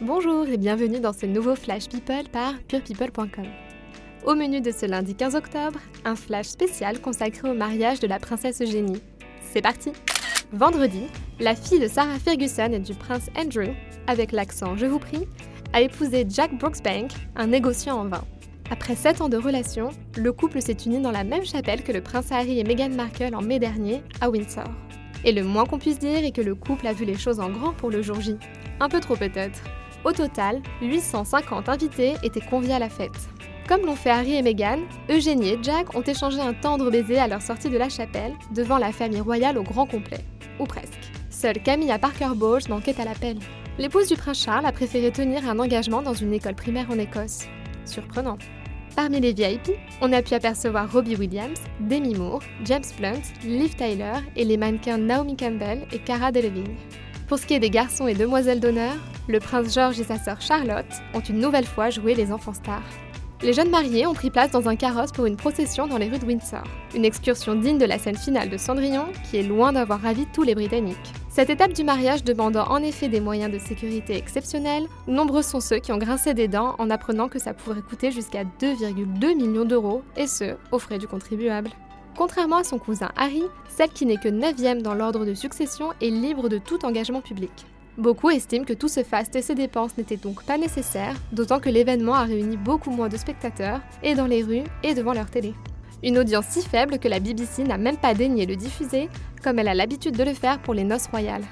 Bonjour et bienvenue dans ce nouveau Flash People par purepeople.com. Au menu de ce lundi 15 octobre, un flash spécial consacré au mariage de la princesse Eugénie. C'est parti Vendredi, la fille de Sarah Ferguson et du prince Andrew, avec l'accent je vous prie, a épousé Jack Brooksbank, un négociant en vin. Après 7 ans de relation, le couple s'est uni dans la même chapelle que le prince Harry et Meghan Markle en mai dernier, à Windsor. Et le moins qu'on puisse dire est que le couple a vu les choses en grand pour le jour J. Un peu trop peut-être. Au total, 850 invités étaient conviés à la fête. Comme l'ont fait Harry et Meghan, Eugénie et Jack ont échangé un tendre baiser à leur sortie de la chapelle, devant la famille royale au grand complet. Ou presque. Seule Camilla Parker Bowles manquait à l'appel. L'épouse du prince Charles a préféré tenir un engagement dans une école primaire en Écosse. Surprenant. Parmi les VIP, on a pu apercevoir Robbie Williams, Demi Moore, James Blunt, Liv Tyler et les mannequins Naomi Campbell et Cara Delevingne. Pour ce qui est des garçons et demoiselles d'honneur, le prince George et sa sœur Charlotte ont une nouvelle fois joué les enfants stars. Les jeunes mariés ont pris place dans un carrosse pour une procession dans les rues de Windsor. Une excursion digne de la scène finale de Cendrillon qui est loin d'avoir ravi tous les Britanniques. Cette étape du mariage demandant en effet des moyens de sécurité exceptionnels, nombreux sont ceux qui ont grincé des dents en apprenant que ça pourrait coûter jusqu'à 2,2 millions d'euros, et ce, aux frais du contribuable. Contrairement à son cousin Harry, celle qui n'est que 9 dans l'ordre de succession est libre de tout engagement public. Beaucoup estiment que tout ce faste et ses dépenses n'étaient donc pas nécessaires, d'autant que l'événement a réuni beaucoup moins de spectateurs, et dans les rues et devant leur télé. Une audience si faible que la BBC n'a même pas daigné le diffuser, comme elle a l'habitude de le faire pour les noces royales.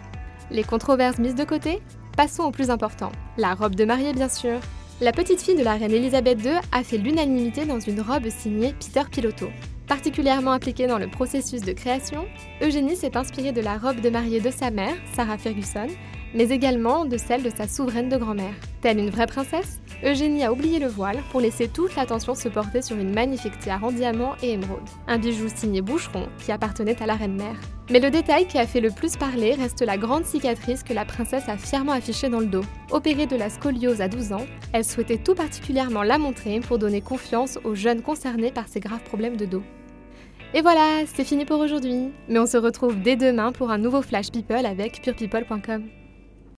Les controverses mises de côté, passons au plus important, la robe de mariée bien sûr. La petite fille de la reine Elisabeth II a fait l'unanimité dans une robe signée Peter Pilotto. Particulièrement impliquée dans le processus de création, Eugénie s'est inspirée de la robe de mariée de sa mère, Sarah Ferguson, mais également de celle de sa souveraine de grand-mère. Telle une vraie princesse, Eugénie a oublié le voile pour laisser toute l'attention se porter sur une magnifique tiare en diamant et émeraude, un bijou signé Boucheron qui appartenait à la reine-mère. Mais le détail qui a fait le plus parler reste la grande cicatrice que la princesse a fièrement affichée dans le dos. Opérée de la scoliose à 12 ans, elle souhaitait tout particulièrement la montrer pour donner confiance aux jeunes concernés par ces graves problèmes de dos. Et voilà, c'est fini pour aujourd'hui. Mais on se retrouve dès demain pour un nouveau Flash People avec purepeople.com.